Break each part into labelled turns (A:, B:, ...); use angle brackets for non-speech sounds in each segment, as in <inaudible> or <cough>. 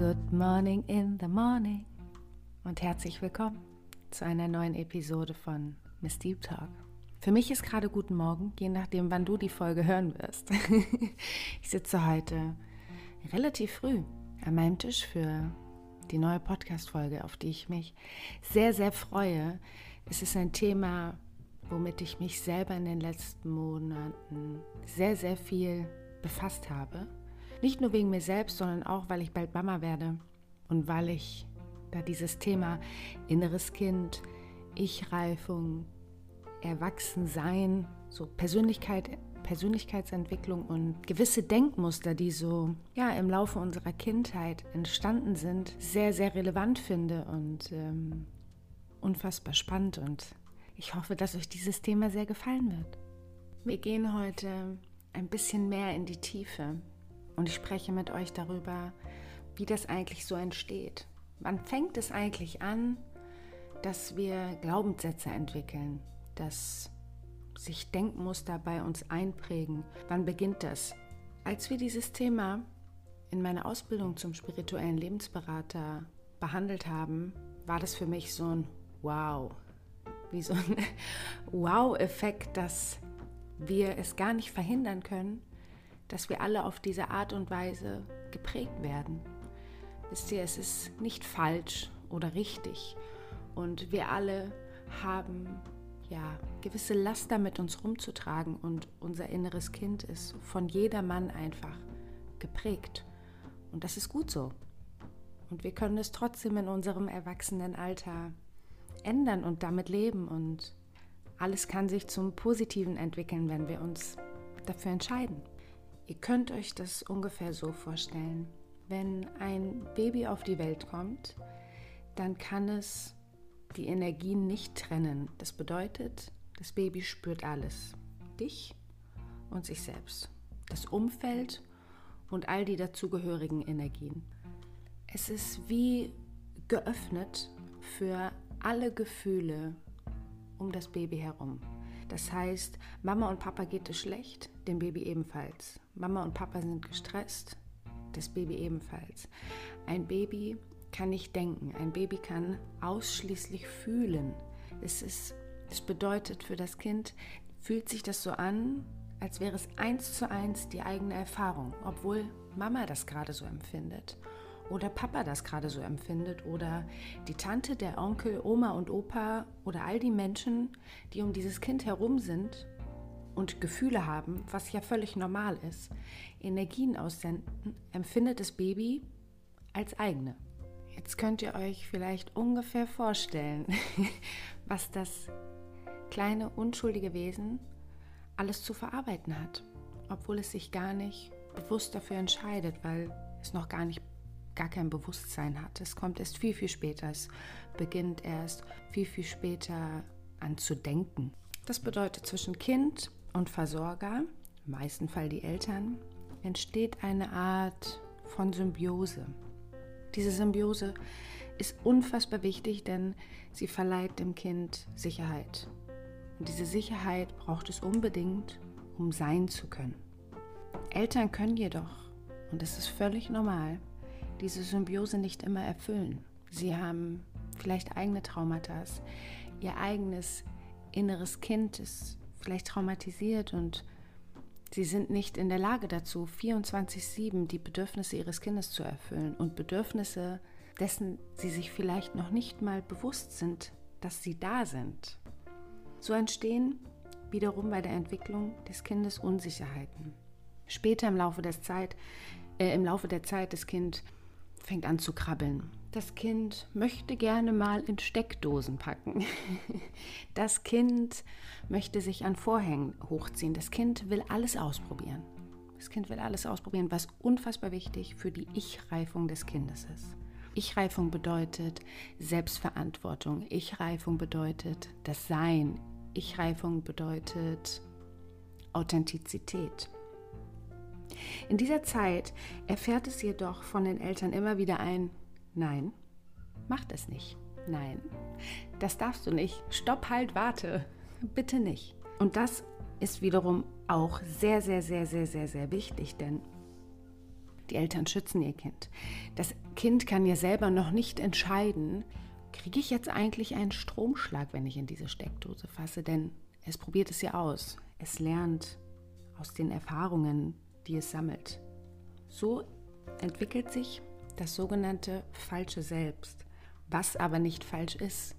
A: Good morning in the morning und herzlich willkommen zu einer neuen Episode von Miss Deep Talk. Für mich ist gerade guten Morgen, je nachdem, wann du die Folge hören wirst. <laughs> ich sitze heute relativ früh an meinem Tisch für die neue Podcast-Folge, auf die ich mich sehr, sehr freue. Es ist ein Thema, womit ich mich selber in den letzten Monaten sehr, sehr viel befasst habe. Nicht nur wegen mir selbst, sondern auch, weil ich bald Mama werde und weil ich da dieses Thema inneres Kind, Ich-Reifung, Erwachsensein, so Persönlichkeit, Persönlichkeitsentwicklung und gewisse Denkmuster, die so ja im Laufe unserer Kindheit entstanden sind, sehr, sehr relevant finde und ähm, unfassbar spannend. Und ich hoffe, dass euch dieses Thema sehr gefallen wird. Wir gehen heute ein bisschen mehr in die Tiefe und ich spreche mit euch darüber, wie das eigentlich so entsteht. Wann fängt es eigentlich an, dass wir Glaubenssätze entwickeln, dass sich Denkmuster bei uns einprägen? Wann beginnt das? Als wir dieses Thema in meiner Ausbildung zum spirituellen Lebensberater behandelt haben, war das für mich so ein Wow, wie so ein <laughs> Wow-Effekt, dass wir es gar nicht verhindern können, dass wir alle auf diese Art und Weise geprägt werden. Wisst ihr, es ist nicht falsch oder richtig und wir alle haben ja gewisse Laster mit uns rumzutragen und unser inneres Kind ist von jedermann einfach geprägt und das ist gut so. Und wir können es trotzdem in unserem Erwachsenenalter ändern und damit leben und alles kann sich zum Positiven entwickeln, wenn wir uns dafür entscheiden. Ihr könnt euch das ungefähr so vorstellen. Wenn ein Baby auf die Welt kommt, dann kann es die Energien nicht trennen. Das bedeutet, das Baby spürt alles. Dich und sich selbst. Das Umfeld und all die dazugehörigen Energien. Es ist wie geöffnet für alle Gefühle um das Baby herum. Das heißt, Mama und Papa geht es schlecht, dem Baby ebenfalls. Mama und Papa sind gestresst, das Baby ebenfalls. Ein Baby kann nicht denken, ein Baby kann ausschließlich fühlen. Es, ist, es bedeutet für das Kind, fühlt sich das so an, als wäre es eins zu eins die eigene Erfahrung, obwohl Mama das gerade so empfindet oder Papa das gerade so empfindet oder die Tante, der Onkel, Oma und Opa oder all die Menschen, die um dieses Kind herum sind und Gefühle haben, was ja völlig normal ist, Energien aussenden, empfindet das Baby als eigene. Jetzt könnt ihr euch vielleicht ungefähr vorstellen, <laughs> was das kleine unschuldige Wesen alles zu verarbeiten hat, obwohl es sich gar nicht bewusst dafür entscheidet, weil es noch gar nicht gar kein Bewusstsein hat. Es kommt erst viel, viel später. Es beginnt erst viel, viel später an zu denken. Das bedeutet, zwischen Kind und Versorger, im meisten Fall die Eltern, entsteht eine Art von Symbiose. Diese Symbiose ist unfassbar wichtig, denn sie verleiht dem Kind Sicherheit. Und diese Sicherheit braucht es unbedingt, um sein zu können. Eltern können jedoch, und das ist völlig normal, diese Symbiose nicht immer erfüllen. Sie haben vielleicht eigene Traumata, ihr eigenes inneres Kind ist vielleicht traumatisiert und sie sind nicht in der Lage dazu, 24-7 die Bedürfnisse ihres Kindes zu erfüllen und Bedürfnisse, dessen sie sich vielleicht noch nicht mal bewusst sind, dass sie da sind. So entstehen wiederum bei der Entwicklung des Kindes Unsicherheiten. Später im Laufe der Zeit, äh, im Laufe der Zeit das Kind fängt an zu krabbeln. Das Kind möchte gerne mal in Steckdosen packen. <laughs> Das Kind möchte sich an Vorhängen hochziehen. Das Kind will alles ausprobieren. Das Kind will alles ausprobieren, was unfassbar wichtig für die Ich-Reifung des Kindes ist. Ich-Reifung bedeutet Selbstverantwortung. Ich-Reifung bedeutet das Sein. Ich-Reifung bedeutet Authentizität. In dieser Zeit erfährt es jedoch von den Eltern immer wieder ein Nein, mach das nicht. Nein, das darfst du nicht. Stopp, halt, warte. Bitte nicht. Und das ist wiederum auch sehr, sehr, sehr, sehr, sehr, sehr wichtig, denn Die Eltern schützen ihr Kind. Das Kind kann ja selber noch nicht entscheiden, kriege ich jetzt eigentlich einen Stromschlag, wenn ich in diese Steckdose fasse? Denn es probiert es ja aus. Es lernt aus den Erfahrungen, die es sammelt. So entwickelt sich das sogenannte falsche Selbst, was aber nicht falsch ist.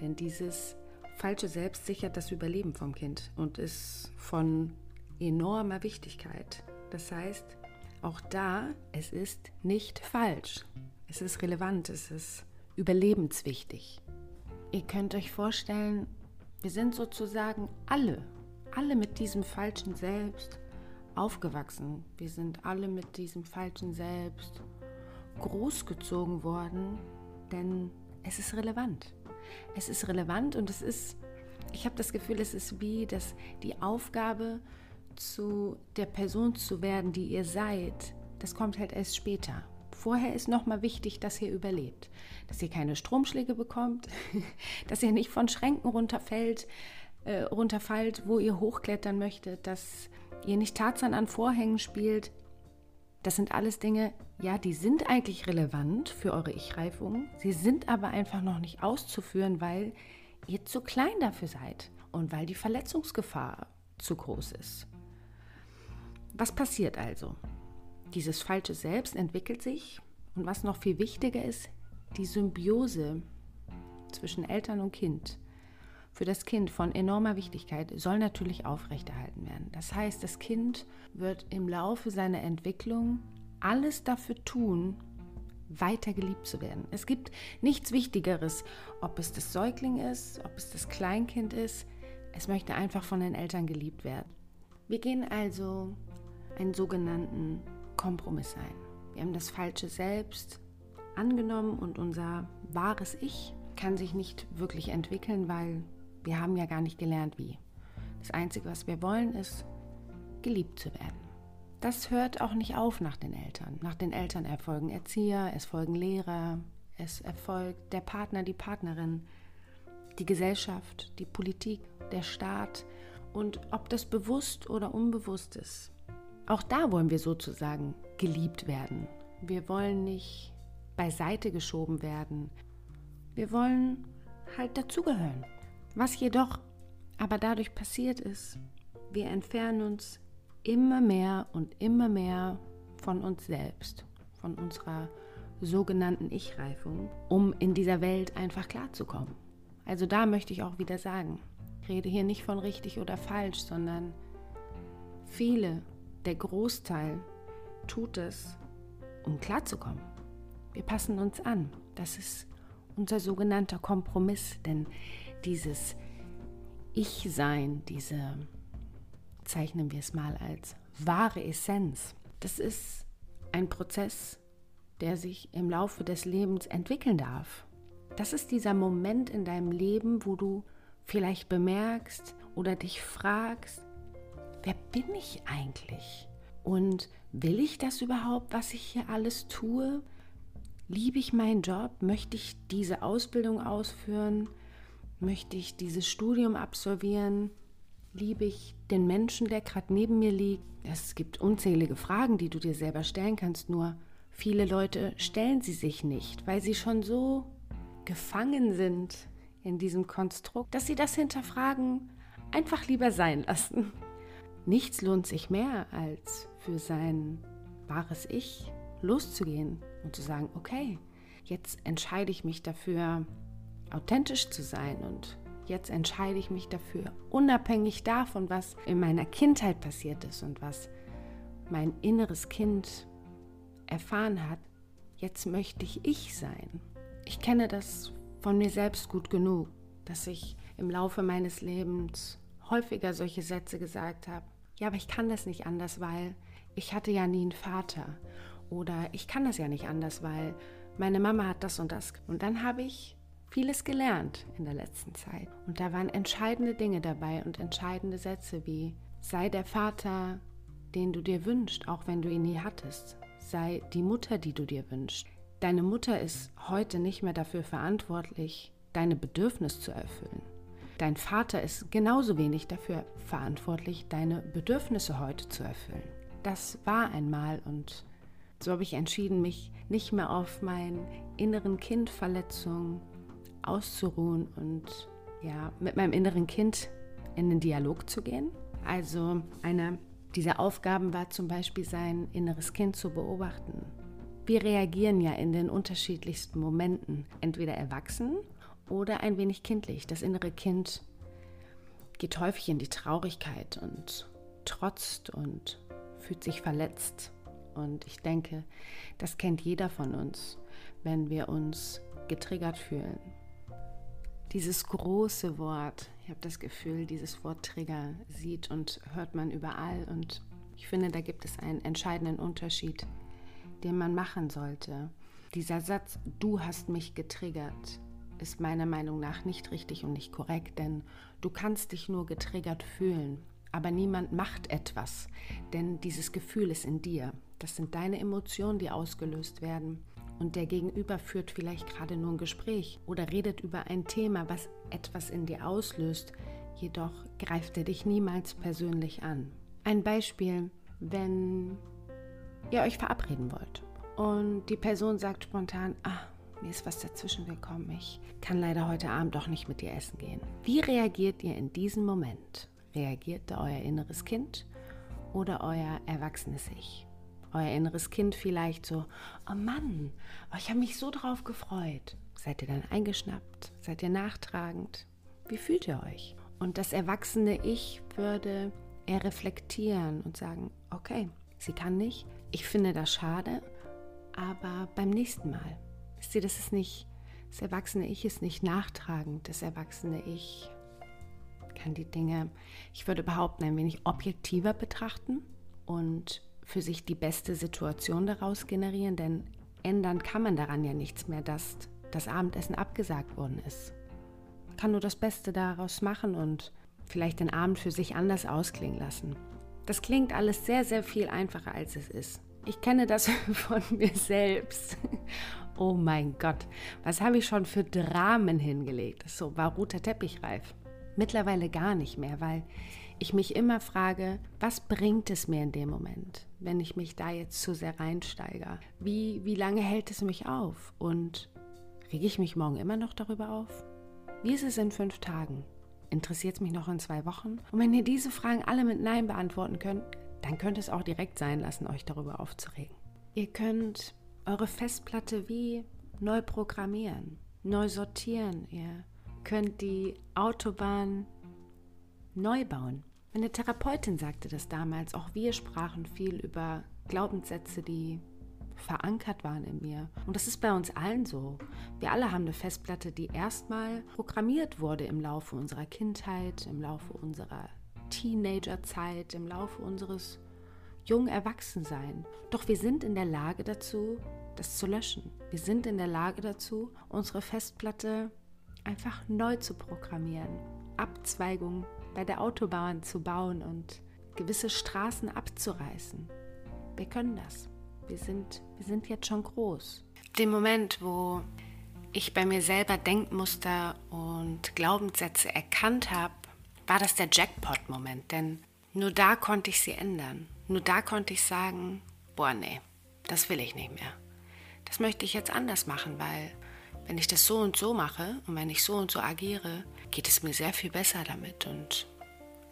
A: Denn dieses falsche Selbst sichert das Überleben vom Kind und ist von enormer Wichtigkeit. Das heißt, auch da, es ist nicht falsch. Es ist relevant, es ist überlebenswichtig. Ihr könnt euch vorstellen, wir sind sozusagen alle, alle mit diesem falschen Selbst aufgewachsen. Wir sind alle mit diesem falschen Selbst großgezogen worden, denn es ist relevant. Es ist relevant und es ist, ich habe das Gefühl, es ist wie das, die Aufgabe, zu der Person zu werden, die ihr seid, das kommt halt erst später. Vorher ist nochmal wichtig, dass ihr überlebt, dass ihr keine Stromschläge bekommt, <laughs> dass ihr nicht von Schränken runterfällt, äh, runterfallt, wo ihr hochklettern möchtet, dass ihr nicht Tarzan an Vorhängen spielt. Das sind alles Dinge, ja, die sind eigentlich relevant für eure Ich-Reifung. Sie sind aber einfach noch nicht auszuführen, weil ihr zu klein dafür seid und weil die Verletzungsgefahr zu groß ist. Was passiert also? Dieses falsche Selbst entwickelt sich und was noch viel wichtiger ist, die Symbiose zwischen Eltern und Kind für das Kind von enormer Wichtigkeit soll natürlich aufrechterhalten werden. Das heißt, das Kind wird im Laufe seiner Entwicklung alles dafür tun, weiter geliebt zu werden. Es gibt nichts Wichtigeres, ob es das Säugling ist, ob es das Kleinkind ist. Es möchte einfach von den Eltern geliebt werden. Wir gehen also einen sogenannten Kompromiss ein. Wir haben das falsche Selbst angenommen und unser wahres Ich kann sich nicht wirklich entwickeln, weil wir haben ja gar nicht gelernt, wie. Das Einzige, was wir wollen, ist geliebt zu werden. Das hört auch nicht auf nach den Eltern. Nach den Eltern erfolgen Erzieher, es folgen Lehrer, es erfolgt der Partner, die Partnerin, die Gesellschaft, die Politik, der Staat. Und ob das bewusst oder unbewusst ist, auch da wollen wir sozusagen geliebt werden. Wir wollen nicht beiseite geschoben werden. Wir wollen halt dazugehören. Was jedoch aber dadurch passiert ist, wir entfernen uns immer mehr und immer mehr von uns selbst, von unserer sogenannten Ich-Reifung, um in dieser Welt einfach klarzukommen. Also da möchte ich auch wieder sagen, ich rede hier nicht von richtig oder falsch, sondern viele der Großteil tut es, um klarzukommen. Wir passen uns an. Das ist unser sogenannter Kompromiss, denn dieses Ich-Sein, diese, zeichnen wir es mal als wahre Essenz, das ist ein Prozess, der sich im Laufe des Lebens entwickeln darf. Das ist dieser Moment in deinem Leben, wo du vielleicht bemerkst oder dich fragst, wer bin ich eigentlich? Und will ich das überhaupt, was ich hier alles tue? Liebe ich meinen Job? Möchte ich diese Ausbildung ausführen? Möchte ich dieses Studium absolvieren? Liebe ich den Menschen, der gerade neben mir liegt? Es gibt unzählige Fragen, die du dir selber stellen kannst, nur viele Leute stellen sie sich nicht, weil sie schon so gefangen sind in diesem Konstrukt, dass sie das Hinterfragen einfach lieber sein lassen. Nichts lohnt sich mehr, als für sein wahres Ich loszugehen und zu sagen, okay, jetzt entscheide ich mich dafür, authentisch zu sein und jetzt entscheide ich mich dafür, unabhängig davon, was in meiner Kindheit passiert ist und was mein inneres Kind erfahren hat, jetzt möchte ich ich sein. Ich kenne das von mir selbst gut genug, dass ich im Laufe meines Lebens häufiger solche Sätze gesagt habe, ja, aber ich kann das nicht anders, weil ich hatte ja nie einen Vater. Oder ich kann das ja nicht anders, weil meine Mama hat das und das. Und dann habe ich vieles gelernt in der letzten Zeit. Und da waren entscheidende Dinge dabei und entscheidende Sätze wie, sei der Vater, den du dir wünschst, auch wenn du ihn nie hattest. Sei die Mutter, die du dir wünschst. Deine Mutter ist heute nicht mehr dafür verantwortlich, deine Bedürfnisse zu erfüllen. Dein Vater ist genauso wenig dafür verantwortlich, deine Bedürfnisse heute zu erfüllen. Das war einmal und So habe ich entschieden, mich nicht mehr auf meinen inneren Kindverletzungen auszuruhen und ja, mit meinem inneren Kind in den Dialog zu gehen. Also eine dieser Aufgaben war zum Beispiel sein inneres Kind zu beobachten. Wir reagieren ja in den unterschiedlichsten Momenten, entweder erwachsen oder ein wenig kindlich. Das innere Kind geht häufig in die Traurigkeit und trotzt und fühlt sich verletzt. Und ich denke, das kennt jeder von uns, wenn wir uns getriggert fühlen. Dieses große Wort, ich habe das Gefühl, dieses Wort Trigger sieht und hört man überall. Und ich finde, da gibt es einen entscheidenden Unterschied, den man machen sollte. Dieser Satz, du hast mich getriggert, ist meiner Meinung nach nicht richtig und nicht korrekt, denn du kannst dich nur getriggert fühlen, aber niemand macht etwas, denn dieses Gefühl ist in dir. Das sind deine Emotionen, die ausgelöst werden. Und der Gegenüber führt vielleicht gerade nur ein Gespräch oder redet über ein Thema, was etwas in dir auslöst, jedoch greift er dich niemals persönlich an. Ein Beispiel, wenn ihr euch verabreden wollt und die Person sagt spontan, ah, mir ist was dazwischen gekommen, ich kann leider heute Abend doch nicht mit dir essen gehen. Wie reagiert ihr in diesem Moment? Reagiert da euer inneres Kind oder euer erwachsenes Ich? Euer inneres Kind vielleicht so, oh Mann, oh, ich habe mich so drauf gefreut. Seid ihr dann eingeschnappt? Seid ihr nachtragend? Wie fühlt ihr euch? Und das erwachsene Ich würde eher reflektieren und sagen, okay, sie kann nicht, ich finde das schade, aber beim nächsten Mal. Wisst ihr, das ist nicht, das erwachsene Ich ist nicht nachtragend. Das erwachsene Ich kann die Dinge, ich würde behaupten, ein wenig objektiver betrachten und für sich die beste Situation daraus generieren, denn ändern kann man daran ja nichts mehr, dass das Abendessen abgesagt worden ist. Man kann nur das Beste daraus machen und vielleicht den Abend für sich anders ausklingen lassen. Das klingt alles sehr, sehr viel einfacher, als es ist. Ich kenne das <laughs> von mir selbst. Oh mein Gott, was habe ich schon für Dramen hingelegt? So war roter Teppich reif. Mittlerweile gar nicht mehr, weil ich mich immer frage, was bringt es mir in dem Moment, wenn ich mich da jetzt zu sehr reinsteige? Wie, wie lange hält es mich auf? Und rege ich mich morgen immer noch darüber auf? Wie ist es in fünf Tagen? Interessiert es mich noch in zwei Wochen? Und wenn ihr diese Fragen alle mit Nein beantworten könnt, dann könnt es auch direkt sein lassen, euch darüber aufzuregen. Ihr könnt eure Festplatte wie neu programmieren, neu sortieren. Ihr könnt die Autobahn neu bauen. Meine Therapeutin sagte das damals. Auch wir sprachen viel über Glaubenssätze, die verankert waren in mir. Und das ist bei uns allen so. Wir alle haben eine Festplatte, die erstmal programmiert wurde im Laufe unserer Kindheit, im Laufe unserer Teenagerzeit, im Laufe unseres jungen Erwachsenseins. Doch wir sind in der Lage dazu, das zu löschen. Wir sind in der Lage dazu, unsere Festplatte einfach neu zu programmieren, Abzweigungen bei der Autobahn zu bauen und gewisse Straßen abzureißen. Wir können das. Wir sind, wir sind jetzt schon groß. Dem Moment, wo ich bei mir selber Denkmuster und Glaubenssätze erkannt habe, war das der Jackpot-Moment, denn nur da konnte ich sie ändern. Nur da konnte ich sagen, boah, nee, das will ich nicht mehr. Das möchte ich jetzt anders machen, weil wenn ich das so und so mache und wenn ich so und so agiere, geht es mir sehr viel besser damit und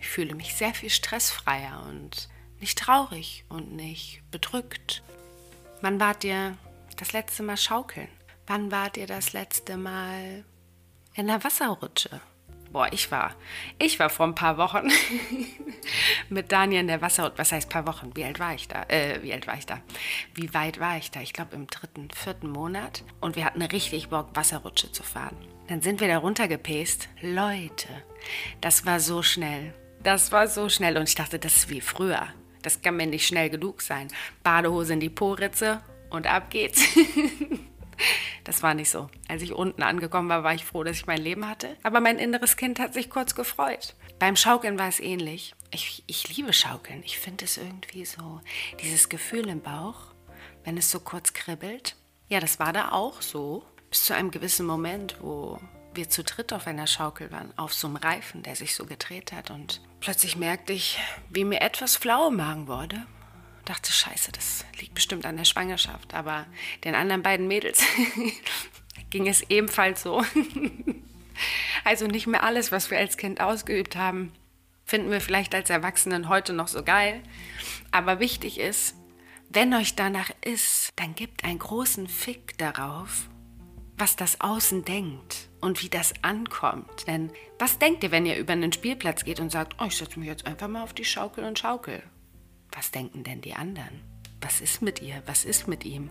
A: ich fühle mich sehr viel stressfreier und nicht traurig und nicht bedrückt. Wann wart ihr das letzte Mal schaukeln? Wann wart ihr das letzte Mal in der Wasserrutsche? Boah, ich war, ich war vor ein paar Wochen <laughs> mit Daniel in der Wasserrutsche. Was heißt paar Wochen? Wie alt war ich da? Äh, wie alt war ich da? Wie weit war ich da? Ich glaube im dritten, vierten Monat. Und wir hatten richtig Bock, Wasserrutsche zu fahren. Dann sind wir da runtergepäst. Leute, das war so schnell. Das war so schnell und ich dachte, das ist wie früher. Das kann mir nicht schnell genug sein. Badehose in die Poritze und ab geht's. <laughs> das war nicht so. Als ich unten angekommen war, war ich froh, dass ich mein Leben hatte. Aber mein inneres Kind hat sich kurz gefreut. Beim Schaukeln war es ähnlich. Ich, ich liebe Schaukeln. Ich finde es irgendwie so, dieses Gefühl im Bauch, wenn es so kurz kribbelt. Ja, das war da auch so. Bis zu einem gewissen Moment, wo wir zu dritt auf einer Schaukel waren, auf so einem Reifen, der sich so gedreht hat. Und plötzlich merkte ich, wie mir etwas flau im Magen wurde. Dachte, scheiße, das liegt bestimmt an der Schwangerschaft. Aber den anderen beiden Mädels <laughs> ging es ebenfalls so. <laughs> also nicht mehr alles, was wir als Kind ausgeübt haben, finden wir vielleicht als Erwachsenen heute noch so geil. Aber wichtig ist, wenn euch danach ist, dann gebt einen großen Fick darauf, was das Außen denkt und wie das ankommt. Denn was denkt ihr, wenn ihr über einen Spielplatz geht und sagt, oh, ich setze mich jetzt einfach mal auf die Schaukel und schaukel? Was denken denn die anderen? Was ist mit ihr? Was ist mit ihm?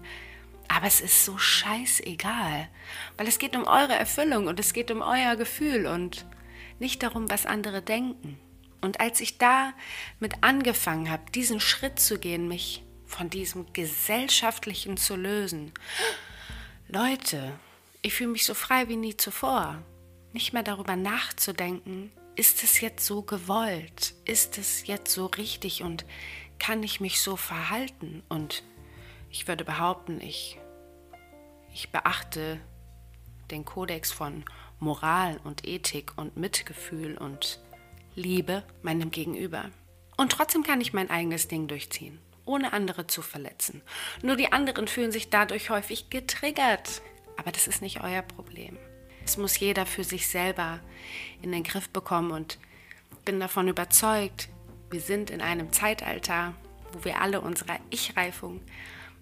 A: Aber es ist so scheißegal, weil es geht um eure Erfüllung und es geht um euer Gefühl und nicht darum, was andere denken. Und als ich da mit angefangen habe, diesen Schritt zu gehen, mich von diesem Gesellschaftlichen zu lösen, Leute, ich fühle mich so frei wie nie zuvor. Nicht mehr darüber nachzudenken, ist es jetzt so gewollt? Ist es jetzt so richtig und kann ich mich so verhalten? Und ich würde behaupten, ich, ich beachte den Kodex von Moral und Ethik und Mitgefühl und Liebe meinem Gegenüber. Und trotzdem kann ich mein eigenes Ding durchziehen, ohne andere zu verletzen. Nur die anderen fühlen sich dadurch häufig getriggert. Aber das ist nicht euer Problem. Es muss jeder für sich selber in den Griff bekommen und bin davon überzeugt, wir sind in einem Zeitalter, wo wir alle unserer Ich-Reifung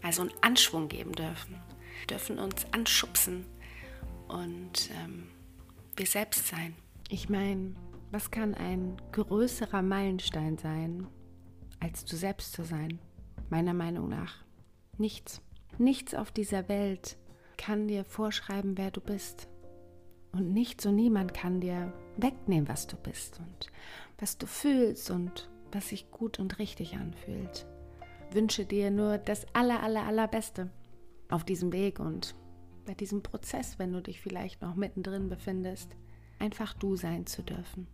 A: mal so einen Anschwung geben dürfen. Wir dürfen uns anschubsen und ähm, wir selbst sein. Ich meine, was kann ein größerer Meilenstein sein, als du selbst zu sein? Meiner Meinung nach. Nichts. Nichts auf dieser Welt kann dir vorschreiben, wer du bist. Und nichts und niemand kann dir wegnehmen, was du bist und was du fühlst und was sich gut und richtig anfühlt. Wünsche dir nur das aller, aller, allerbeste auf diesem Weg und bei diesem Prozess, wenn du dich vielleicht noch mittendrin befindest, einfach du sein zu dürfen.